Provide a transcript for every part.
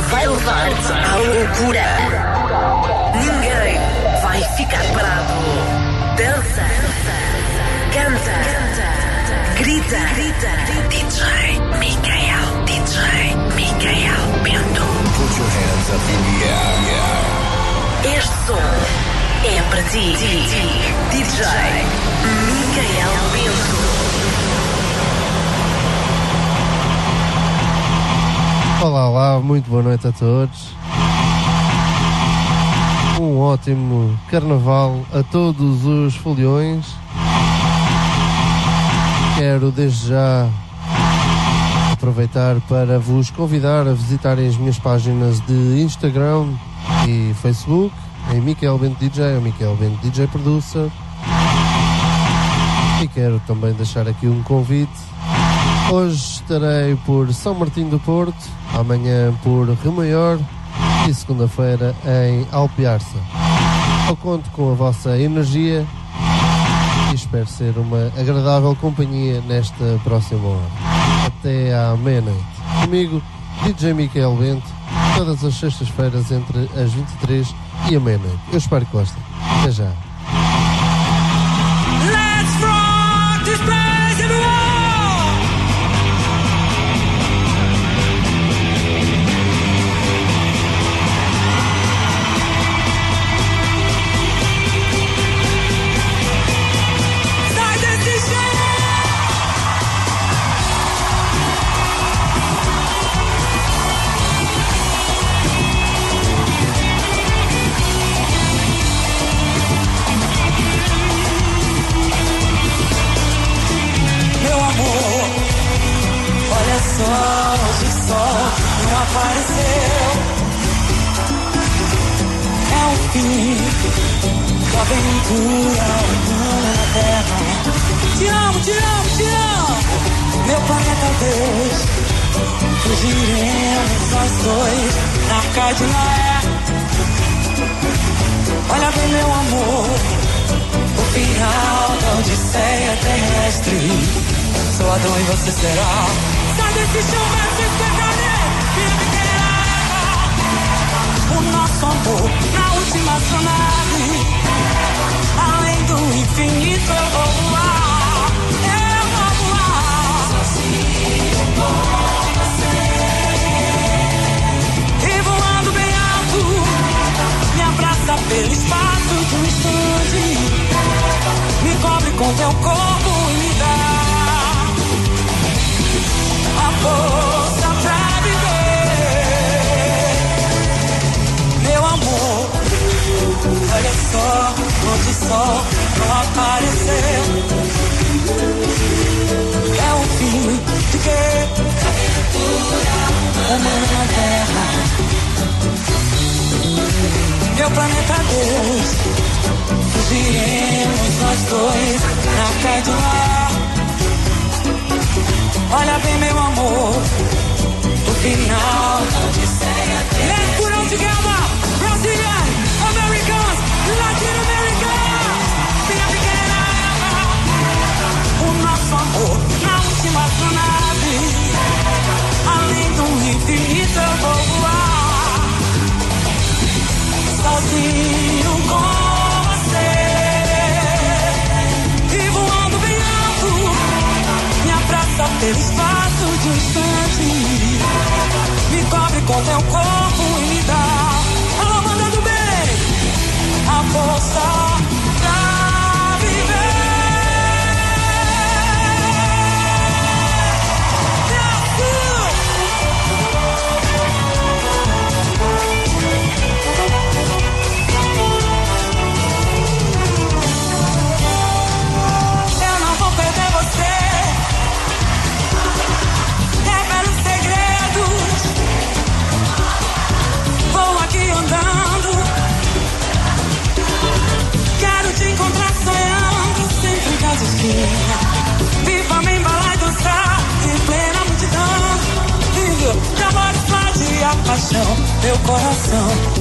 Vai levar-te à loucura. Ninguém vai ficar parado. Dança, canta, grita, grita. DJ Micael, DJ Micael Bento. Put your hands up in the air. Este som é para ti. DJ Micael Bento. Olá, olá, muito boa noite a todos. Um ótimo carnaval a todos os foliões. Quero desde já aproveitar para vos convidar a visitarem as minhas páginas de Instagram e Facebook, em Miquel Bento DJ ou Miquel Bento DJ Producer. E quero também deixar aqui um convite. Hoje estarei por São Martinho do Porto, amanhã por Rio Maior e segunda-feira em Alpiarça. Eu conto com a vossa energia e espero ser uma agradável companhia nesta próxima hora. Até à meia-noite. Comigo, DJ Miquel Bento, todas as sextas-feiras entre as 23 e a meia-noite. Eu espero que gostem. Até já. É fim da aventura humana na Terra. Te amo, te amo, te amo, meu planeta Deus. Fugiremos nós dois na arca de Noé. Olha bem, meu amor. O final da odisseia terrestre Sou Adão e você será Sai desse chão, vai se pequena O nosso amor Além do infinito eu vou voar. Eu vou voar. E voando bem alto Me abraça pelo espaço de um instante. Me cobre com teu corpo e me dá a só, onde sol apareceu. É o fim de que? Humana na terra. Meu planeta Deus. Fugiremos nós dois na Cadillac. Olha bem, meu amor, o final da Brazilian, Americans, Get him casa esquina. Viva me embalar e dançar. Em plena multidão. Vivo de amor explode a paixão. Meu coração.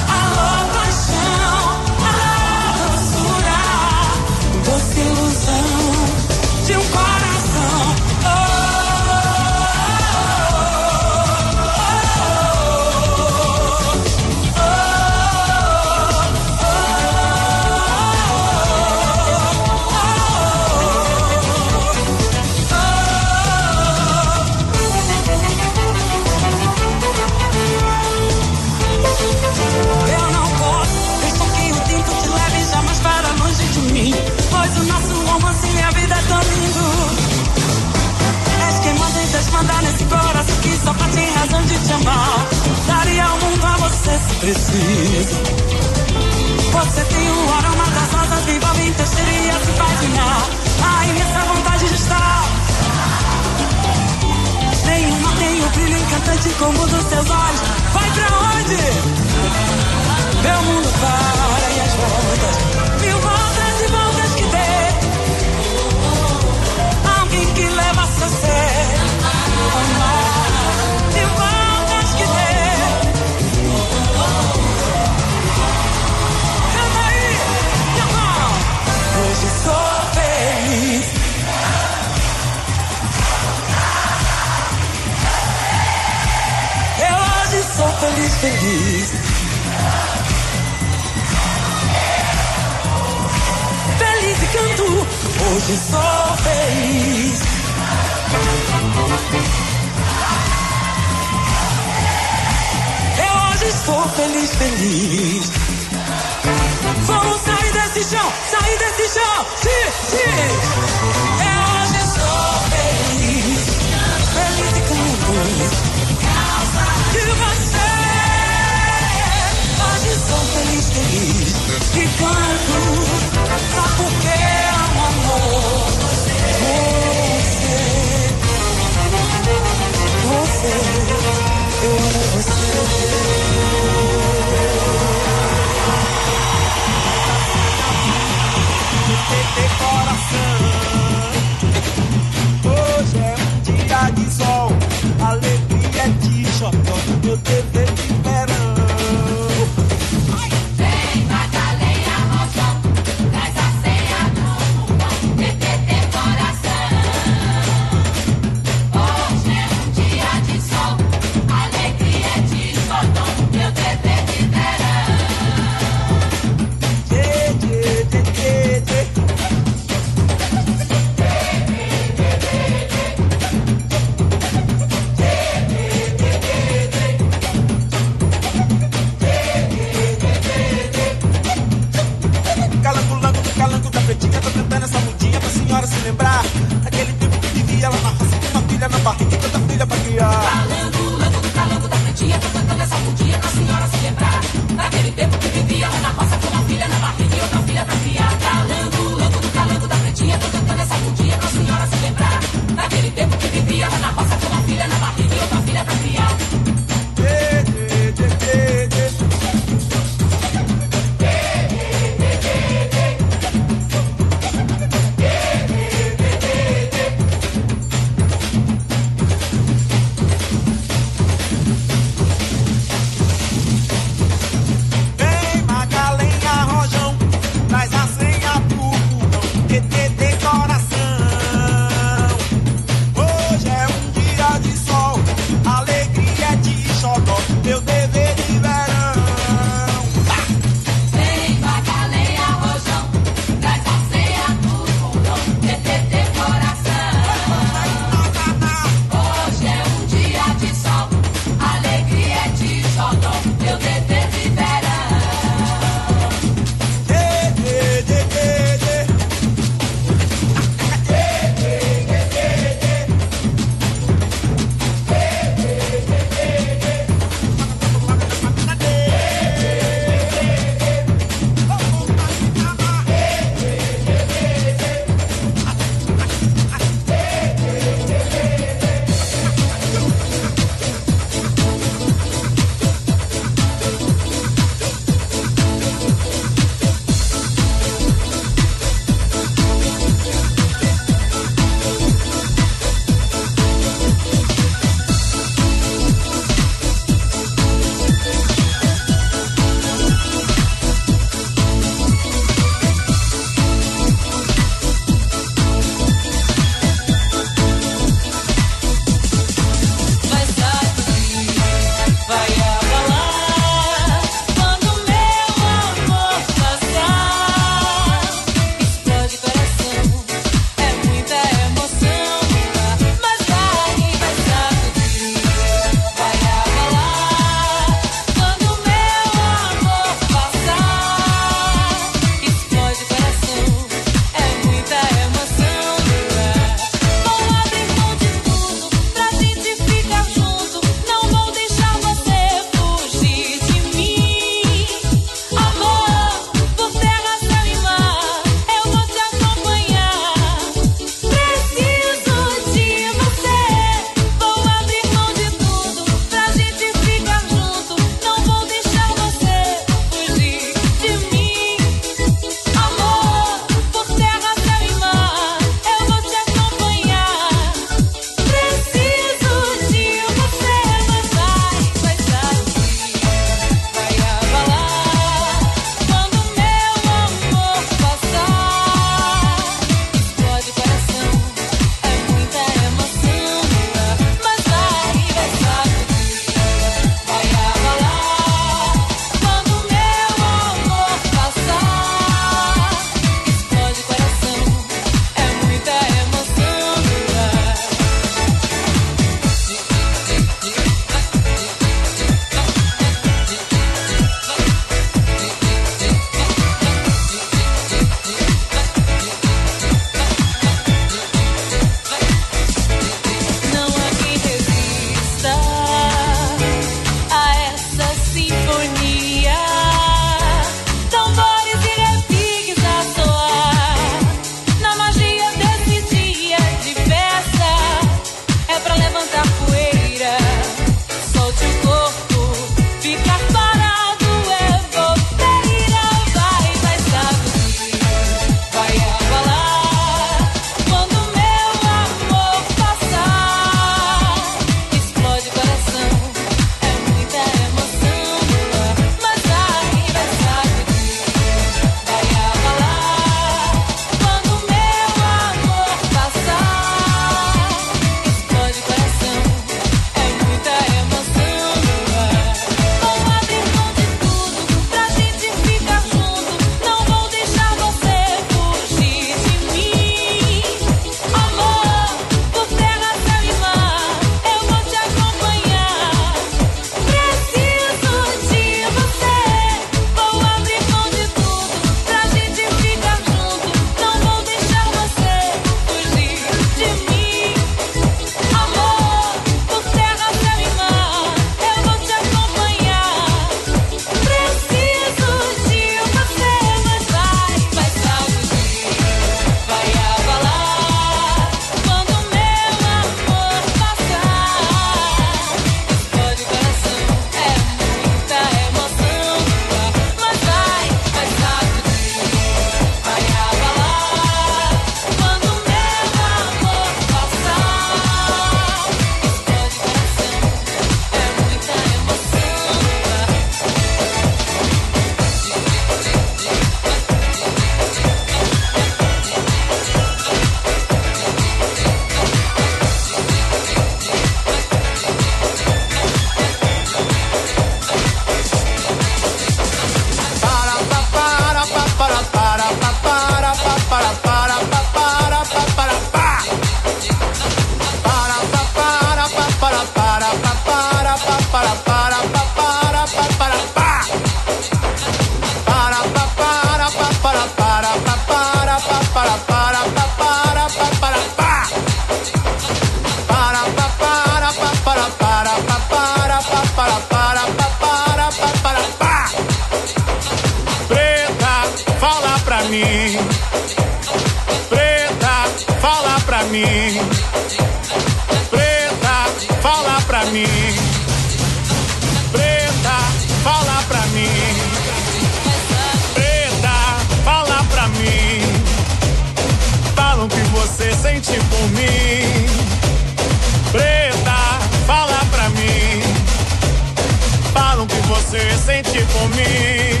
mim.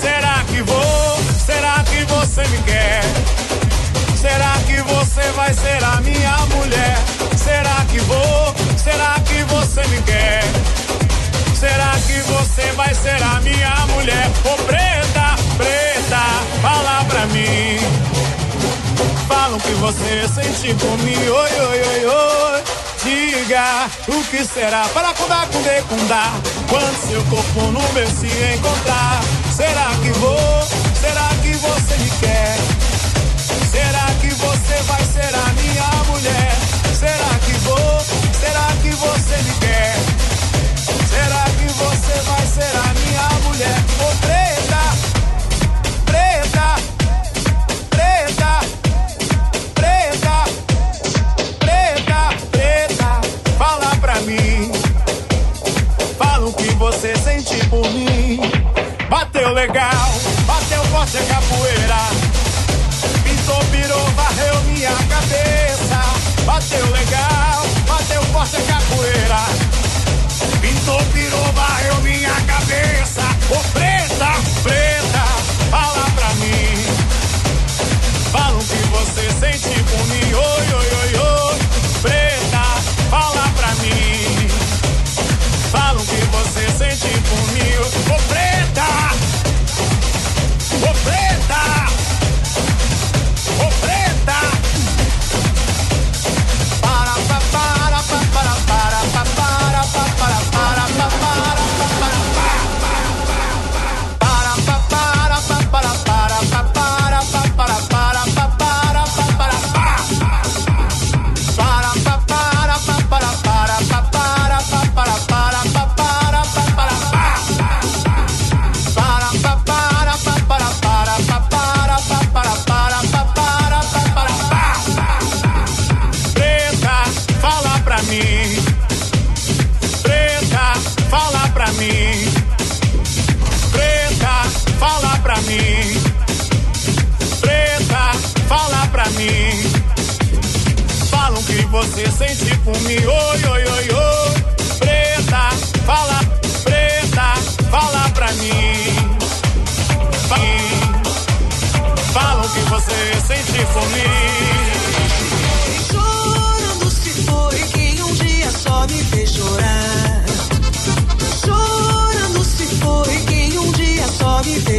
Será que vou? Será que você me quer? Será que você vai ser a minha mulher? Será que vou? Será que você me quer? Será que você vai ser a minha mulher? Ô oh, preta, preta, fala pra mim. Falam que você sente por mim, oi, oi, oi, oi diga o que será para cundar, cundê, cundar. Quando seu corpo no meu se encontrar, será que vou? Será que você me quer? Será que você vai ser a minha mulher? Será que vou? Será que você me quer? Será que você vai ser a minha mulher? Você bateu legal, bateu forte a capoeira. Pintou, virou, varreu minha cabeça. O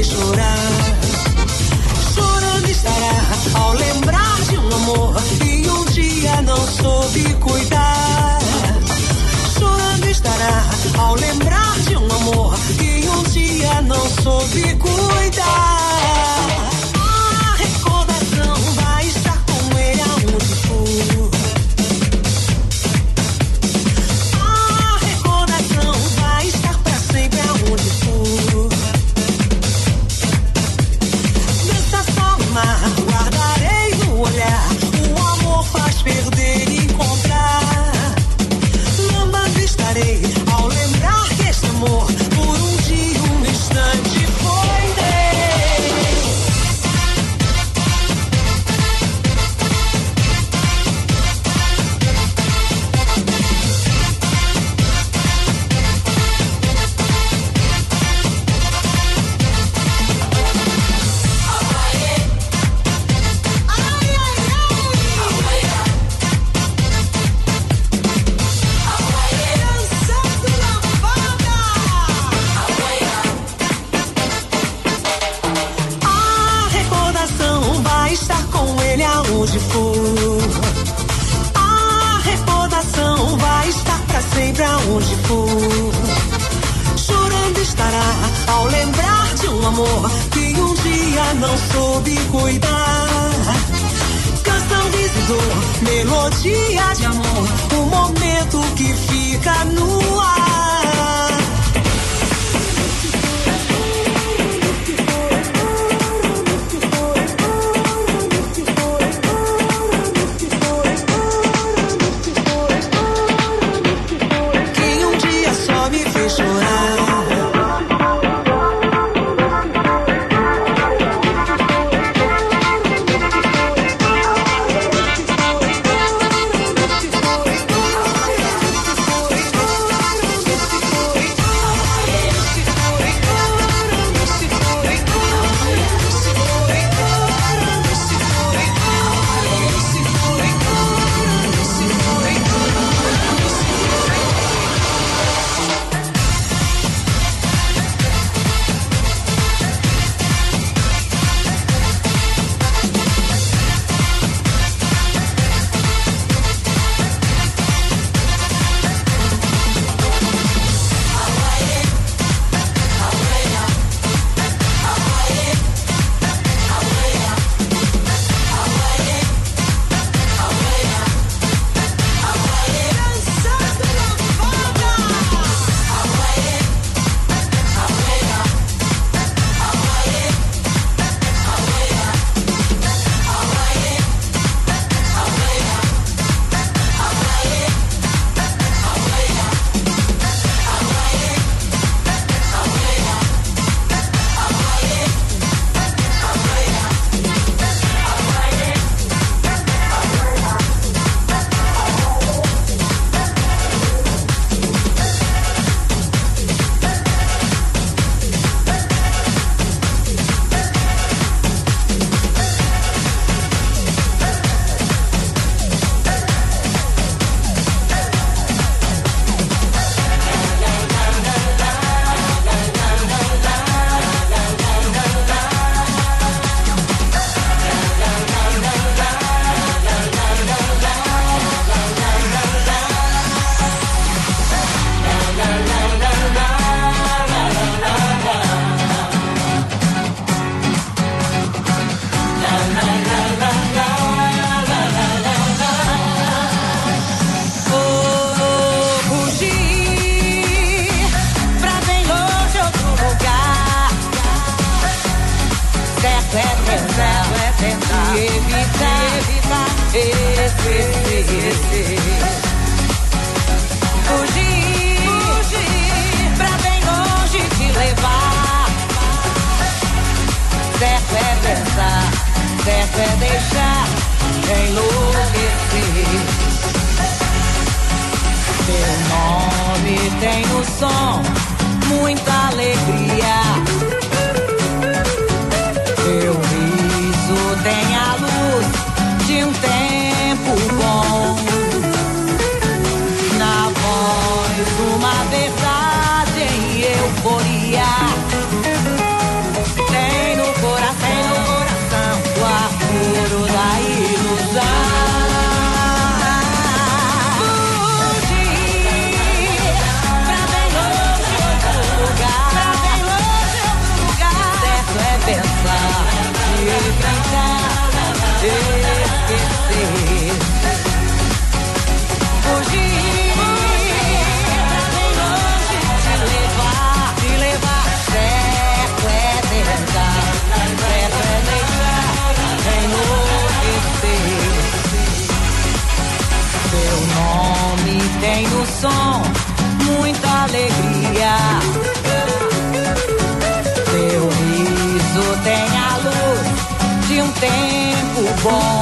chorar. Chorando estará ao lembrar de um amor que um dia não soube cuidar. Chorando estará ao lembrar de um amor que um dia não soube cuidar. som, muita alegria. Teu riso tem a luz de um tempo bom.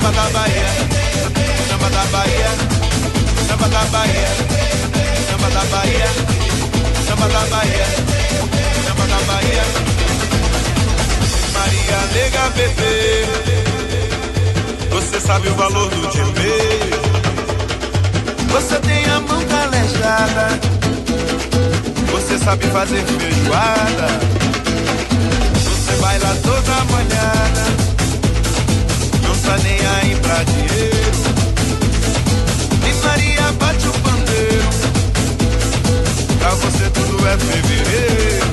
Samba da Bahia, samba da Bahia, samba da Bahia, samba da Bahia, samba da Bahia, samba da Bahia. Maria nega bebê, você sabe o valor do djembe. Você tem a mão calejada, você sabe fazer feijoada. Você baila toda não tá nem aí pra dinheiro. E Maria bate o pandeiro, pra você tudo é fevereiro.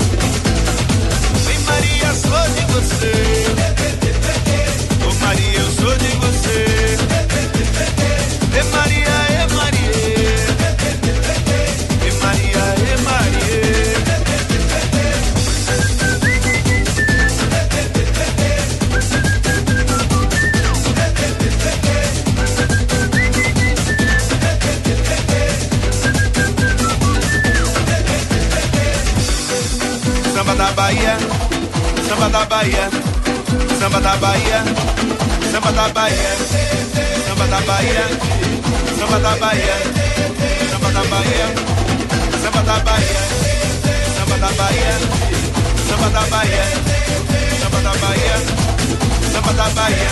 Vem Maria, sou de você. Samba da Bahia, samba da Bahia, samba da Bahia, samba da Bahia, samba da Bahia, samba da Bahia, samba da Bahia, samba da Bahia, samba da Bahia, samba da Bahia, samba da Bahia,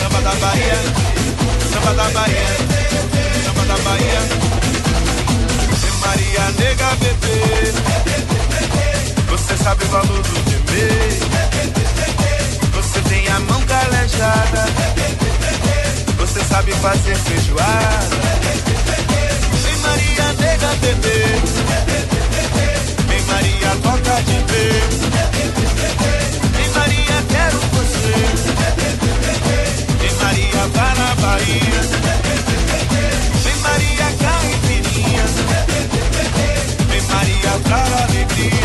samba da Bahia, samba da Bahia, samba da Bahia. Maria nega bebê você sabe o valor do gemer. Você tem a mão calejada. Você sabe fazer feijoada. Vem Maria, nega bebê. Vem Maria, toca de ver. Vem Maria, quero você. Vem Maria, vá na Bahia. Vem Maria, caipirinha. Vem Maria, pra alegria.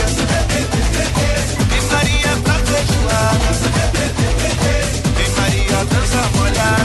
María, danza, volar.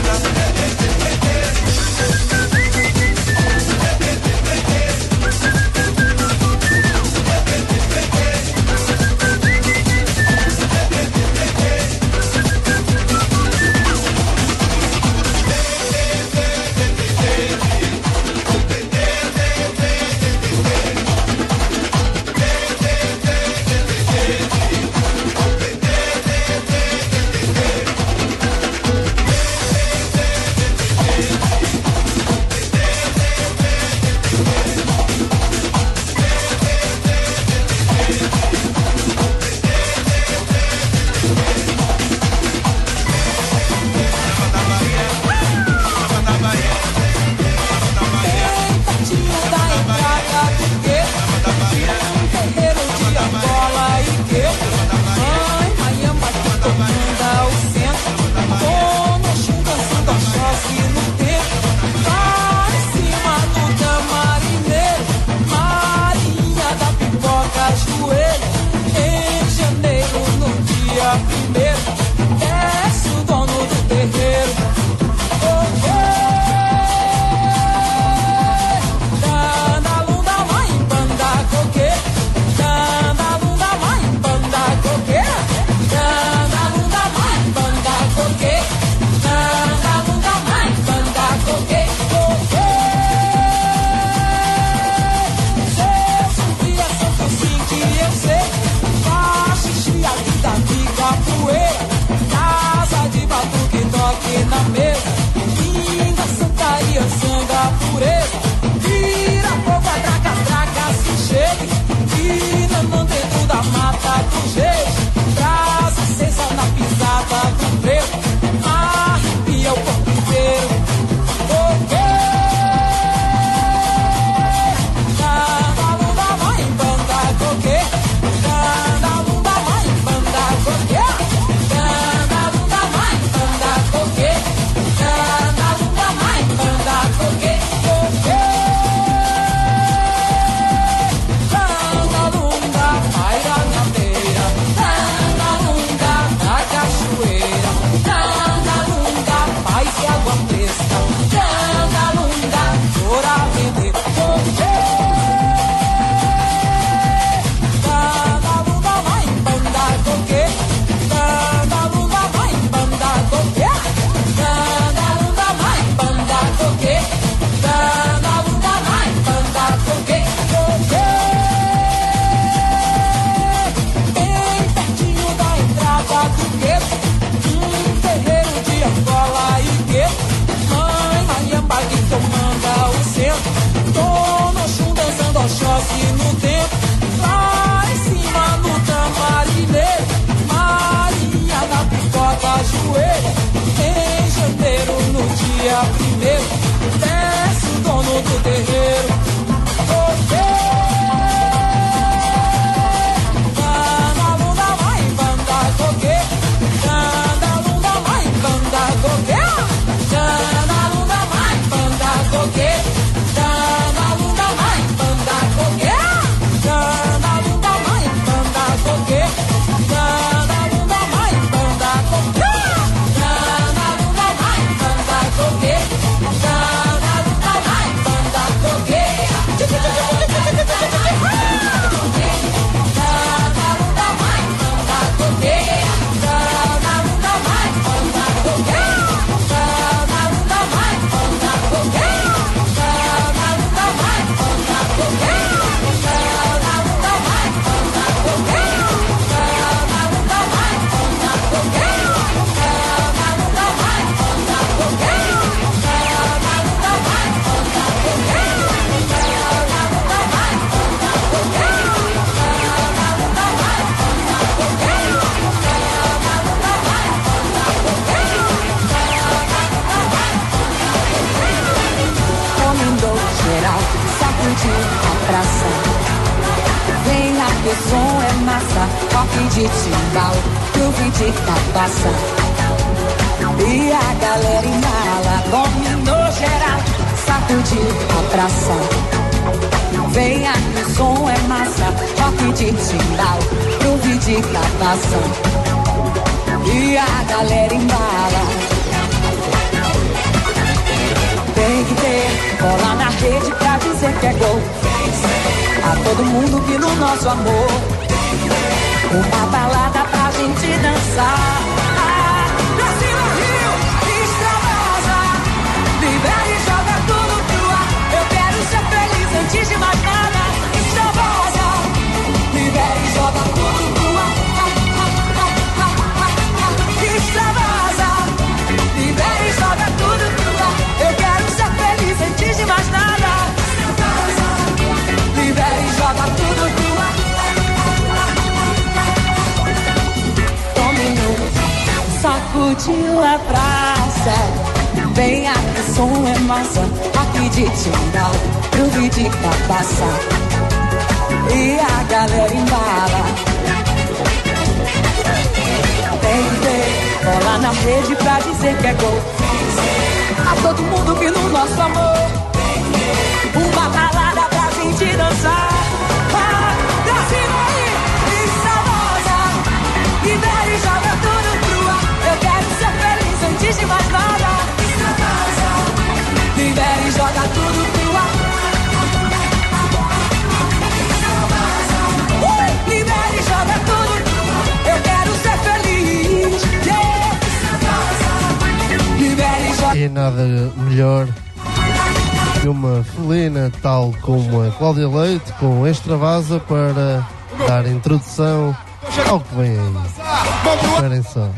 O som é massa, toque de timbal, groove de cabaça. E a galera embala, dominou geral, sacudiu a praça. Vem aqui, o som é massa, toque de timbal, groove de cabaça. E a galera embala. Tem que ter bola na rede pra dizer que é gol. A todo mundo que no nosso amor. Uma balada pra gente dançar. Sacudiu a praça. Vem aqui, som é massa. Aqui de timbal, groove de cabaça. E a galera embala. Tem que ter bola na rede pra dizer que é gol. A todo mundo que no nosso amor. Uma balada pra gente dançar. Antes de mais nada. Libera e joga tudo pro ar. Uh, libera e joga tudo. Eu quero ser feliz. Yeah. Libera e joga E nada melhor que uma felina tal como a Cláudia Leite com extravasa para dar introdução ao que vem aí. Esperem só.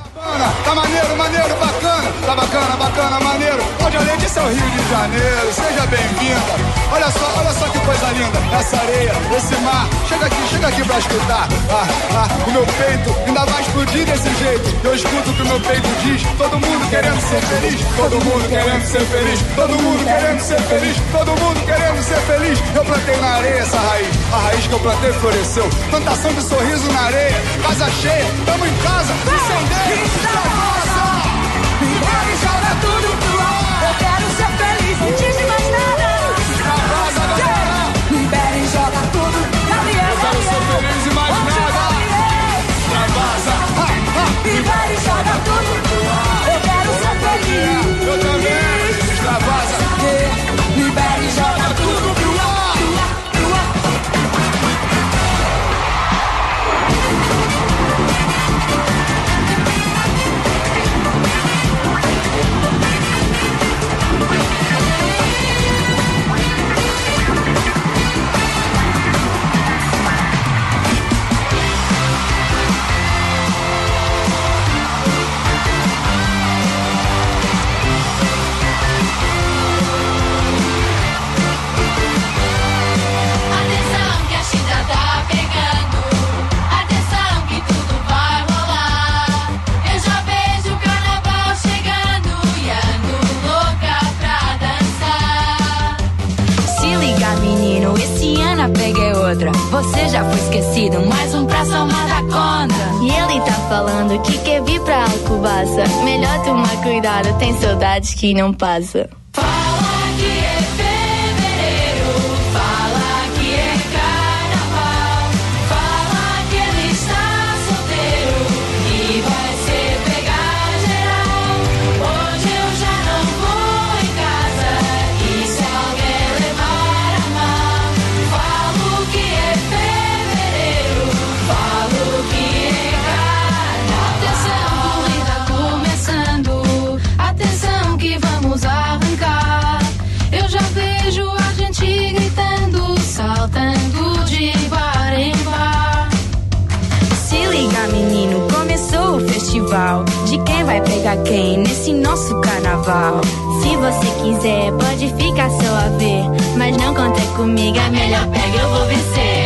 Tá maneiro, maneiro, bacana, tá bacana, bacana, maneiro. Cláudia Leite, esse é o Rio de Janeiro, seja bem-vinda. Olha só, olha só que coisa linda, essa areia, esse mar. Chega aqui, chega aqui pra escutar. Ah, ah, o meu peito ainda vai explodir desse jeito. Eu escuto o que o meu peito diz. Todo mundo querendo ser feliz, todo mundo querendo ser feliz, todo mundo querendo ser feliz, todo mundo querendo ser feliz. Eu plantei na areia essa raiz, a raiz que eu plantei floresceu. Plantação de sorriso na areia, casa cheia, tamo em casa, incendeia. É outra. Você já foi esquecido, mais um pra somar da conta. E ele tá falando que quer vir pra Alcobaça. Melhor tomar cuidado, tem saudades que não passa. carnaval. Se você quiser, pode ficar só a ver. Mas não conta comigo, é melhor pega, eu vou vencer.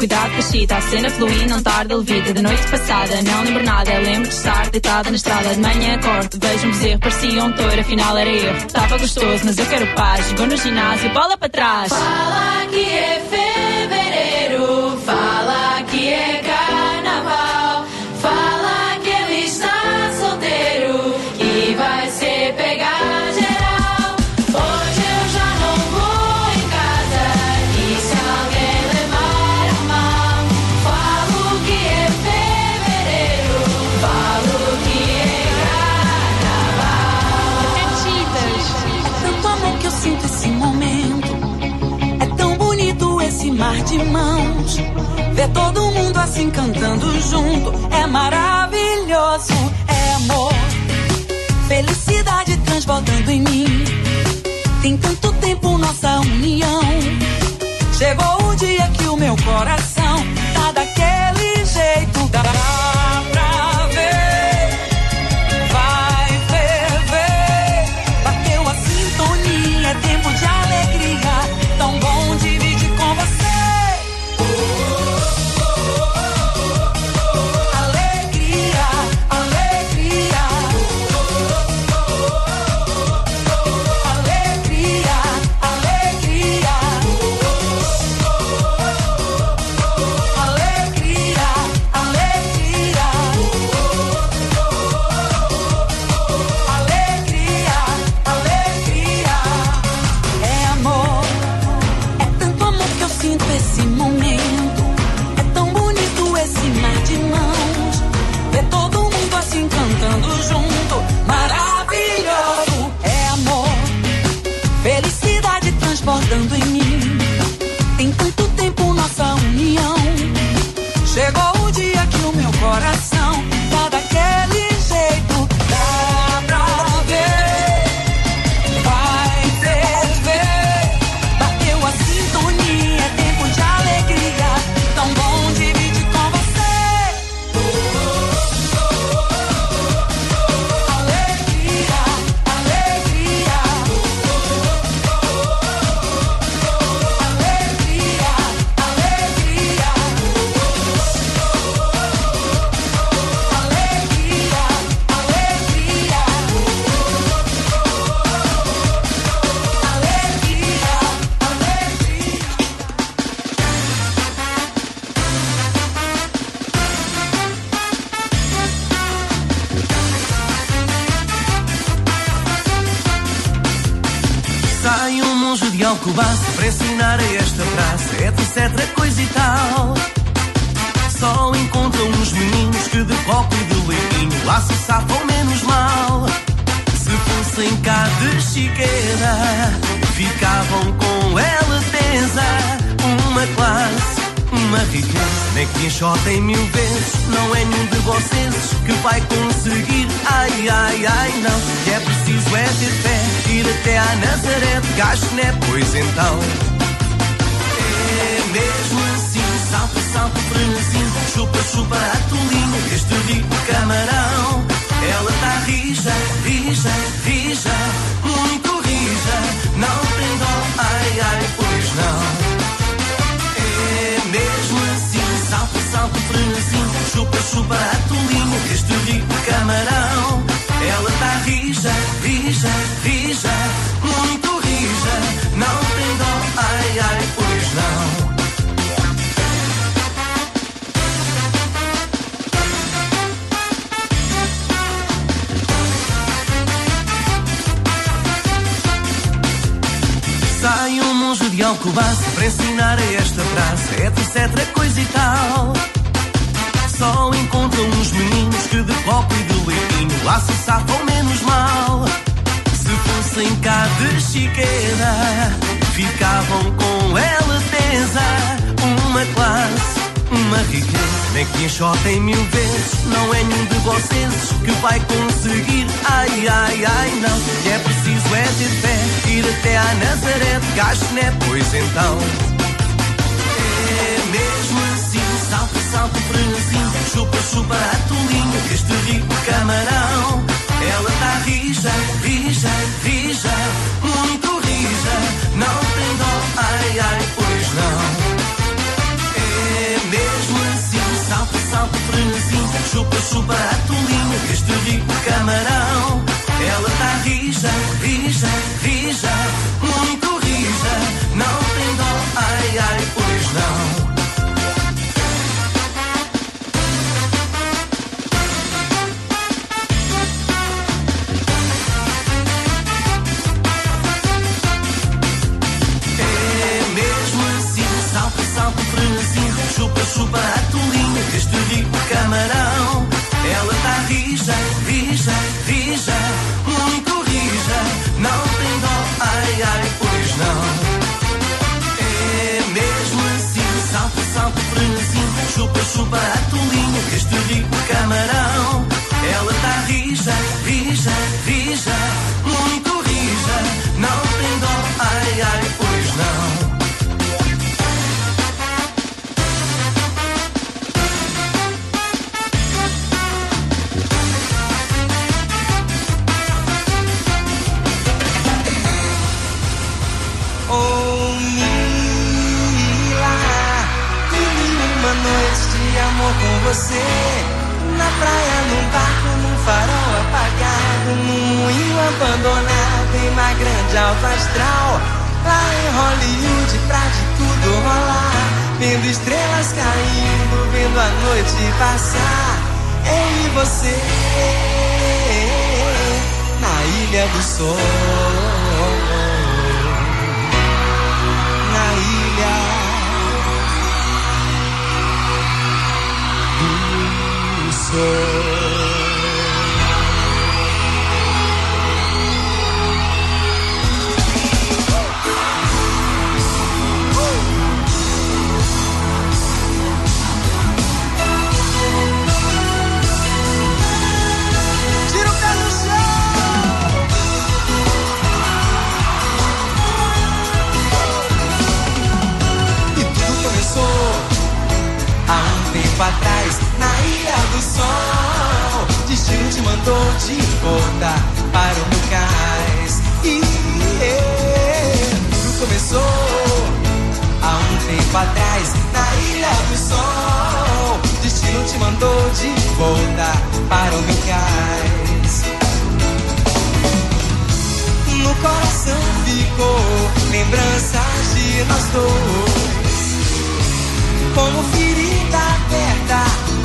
cuidado com a chita. A cena fluir, não tarda, levita. Da noite passada, não lembro nada. Lembro de estar deitada na estrada. De manhã acordo, vejo um bezerro. Parecia um touro, afinal era erro. Tava gostoso, mas eu quero paz. Chegou no ginásio, bola para trás. Fala que é feio. todo mundo assim cantando junto. É maravilhoso, é amor. Felicidade transbordando em mim. Tem tanto tempo nossa união. Chegou o dia que o meu coração tá daqui rija, rija, muito rija, não tem dó, ai, ai, pois não. Sai um monge de Alcobaça para ensinar a esta praça, etc, coisa e tal. Só encontram uns meninos que de copo e de leitinho lá se safam menos mal. Se fossem cá de chiqueira, ficavam com ela tesa. Uma classe, uma riqueza, nem que enxotem mil vezes. Não é nenhum de vocês que vai conseguir. Ai, ai, ai, não. É preciso é ter fé, ir até a Nazaré de Gastiné, pois então. É mesmo salto, salto, frenesim, chupa, chupa a tolinha, este rico camarão. Ela tá rija, rija, rija, muito rija, não tem dó, ai, ai, pois não. É mesmo assim, salto, salto, frenesim, chupa, chupa a tolinha, este rico camarão. Ela tá rija, rija, rija, muito rija, não tem dó, ai, ai, pois não. Chupa, chupa a tolinha, este rico camarão. Ela tá rija, rija, rija, muito rija, não tem dó, ai, ai, pois não. É mesmo assim, salto, salto, frenesim, chupa, chupa a tolinha, este rico camarão. Ela tá rija, rija, rija, com você. Na praia, num barco, num farol apagado, num moinho abandonado, em uma grande alta astral. Lá em Hollywood, pra de tudo rolar. Vendo estrelas caindo, vendo a noite passar. Eu e você, na ilha do sol. Do Ilha do Sol. Destino te mandou de volta para o meu cais. E tudo começou há um tempo atrás na Ilha do Sol. Destino te mandou de volta para o meu cais. No coração ficou lembranças de nós dois. Como ferida aberta,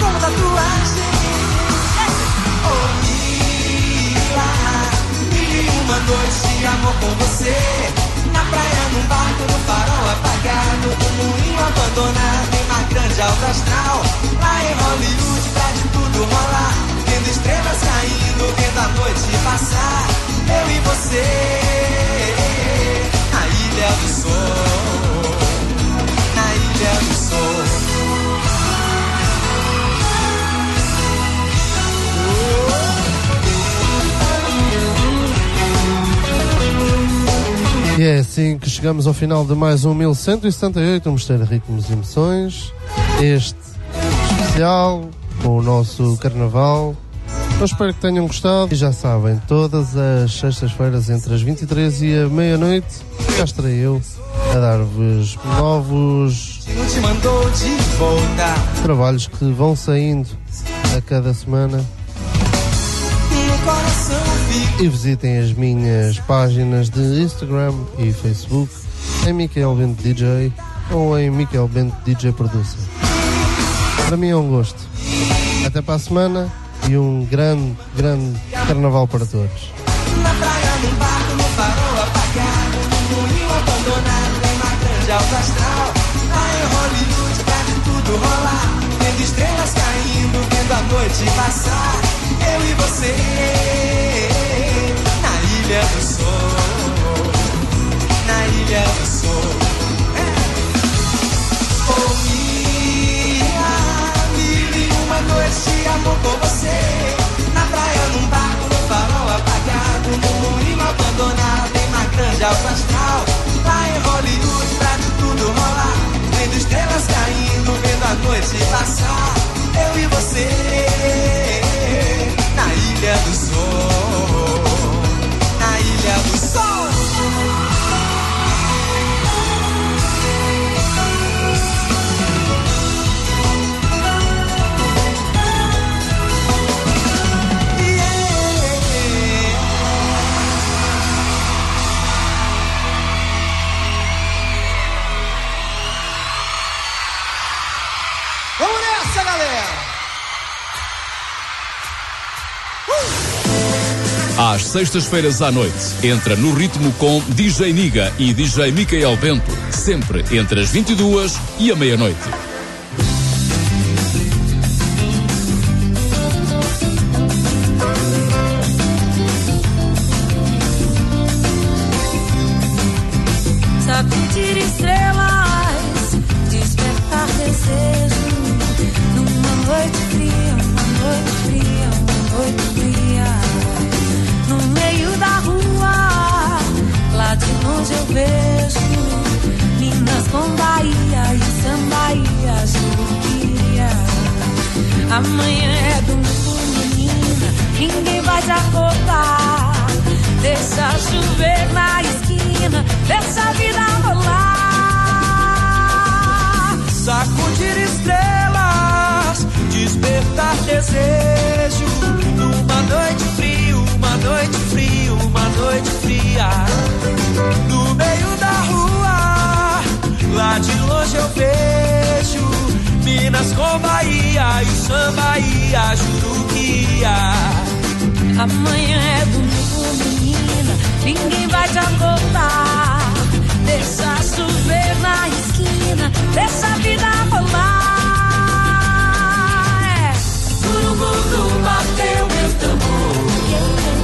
como tatuagem. Oh, Mila, vivi uma noite de amor com você. Na praia, num barco, no farol apagado. Um moinho abandonado em uma grande alta astral. Lá em Hollywood, pra de tudo rolar. Vendo estrelas caindo, vendo a noite passar. Eu e você. Na ilha do sol. É assim que chegamos ao final de mais um 1178, um Mistério Ritmos e Emoções. Este especial com o nosso Carnaval. Eu espero que tenham gostado e já sabem, todas as sextas-feiras entre as 23 e a meia-noite, cá estarei eu a dar-vos novos de trabalhos que vão saindo a cada semana. E visitem as minhas páginas de Instagram e Facebook em Michael Bento DJ ou em Michael Bento DJ Producer. Para mim é um gosto. Até para a semana e um grande, grande carnaval para todos. Na praia, num barco, no farol apagado. Moinho abandonado, uma grande alta astral. Lá em Hollywood, noite passar. Eu e você, na ilha do Às sextas-feiras à noite, entra no ritmo com DJ Niga e DJ Micael Bento, sempre entre as 22 e a meia-noite. Amanhã é domingo, menina, ninguém vai te acordar. Deixa chover na esquina, deixa a vida rolar. Sacudir estrelas, despertar desejo. Numa noite fria, uma noite fria, uma noite fria. No meio da rua, lá de longe eu vejo Minas com Bahia e samba e a Juruquia. Amanhã é domingo, menina, ninguém vai te acordar. Deixa chover na esquina, deixa a vida rolar. É. Surubundu bateu meu tambor.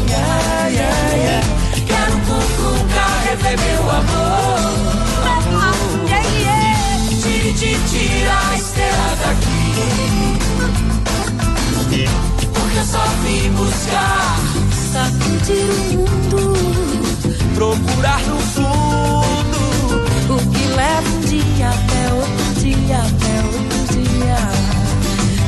Yeah, yeah, yeah. Quero cucuca rever meu amor. Tire, tira a estrela daqui. Porque eu só vim buscar. Sacudir o mundo, Procurar no fundo. o que leva um dia até outro dia, até outro dia.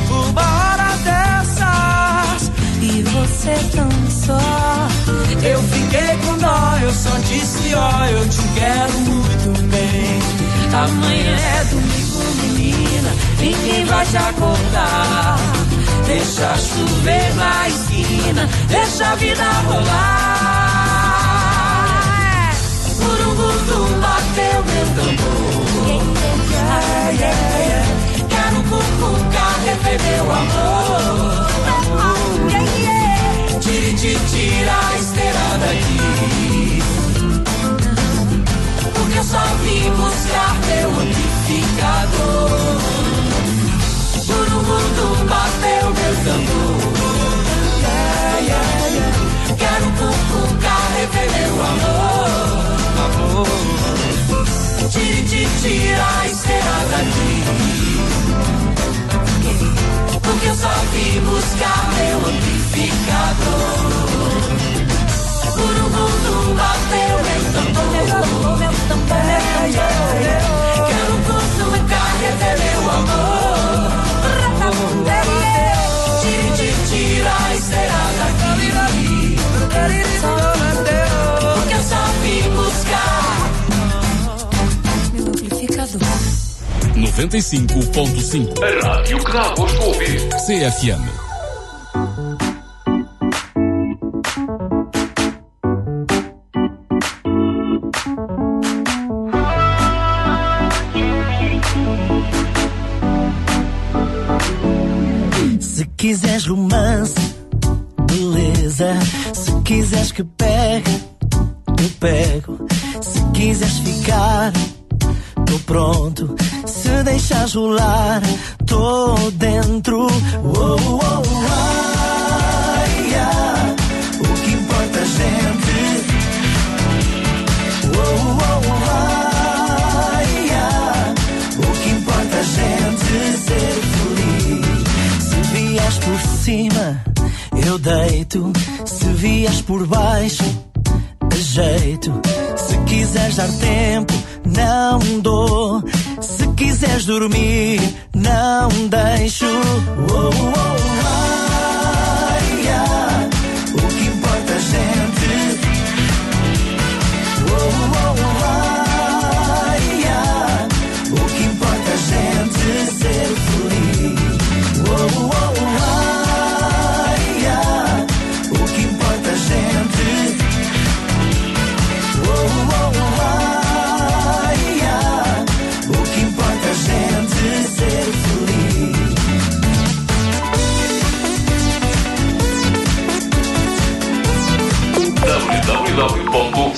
Uma hora dessas. E você tão só. Eu fiquei com dó, eu só disse ó, eu te quero muito bem. Amanhã é domingo, menina, ninguém vai te acordar. Deixa chover na esquina, deixa a vida rolar. Urubundu bateu meu tambor. Yeah, yeah, yeah. Quero cucuca rever meu amor. Tire, Por um mundo bateu meu tambor. Yeah, yeah, yeah. Quero cupucar, rever meu amor. Amor. Tire, tire, tira a estrela daqui. Porque eu só vim buscar meu amplificador por um mundo bateu meu tambor, meu tambor, meu tambor, meu tambor. Porque eu só vim buscar meu amplificador. 95.5 Rádio que dá gosto ouvir. CFM. Jeito. Se quiseres dar tempo, não dou. Se quiseres dormir, não deixo. Uou, uou, ai,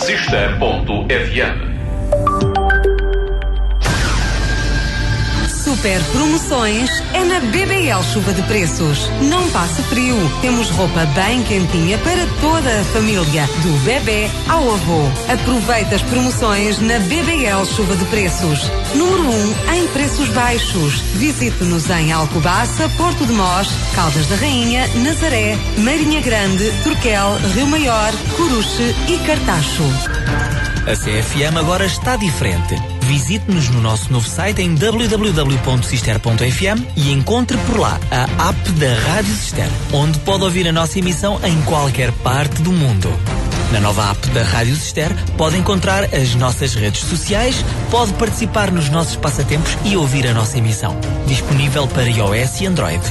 www.sister.fm Super promoções é na BBL Chuva de Preços. Não passe frio. Temos roupa bem quentinha para toda a família, do bebê ao avô. Aproveite as promoções na BBL Chuva de Preços. Número 1 um, em preços baixos. Visite-nos em Alcobaça, Porto de Mós, Caldas da Rainha, Nazaré, Marinha Grande, Turquel, Rio Maior, Coruche e Cartacho. A CFM agora está diferente. Visite-nos no nosso novo site em www.cister.fm e encontre por lá a app da Rádio Cister, onde pode ouvir a nossa emissão em qualquer parte do mundo. Na nova app da Rádio Cister pode encontrar as nossas redes sociais, pode participar nos nossos passatempos e ouvir a nossa emissão. Disponível para iOS e Android.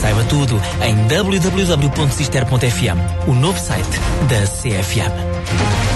Saiba tudo em www.cister.fm, o novo site da CFM.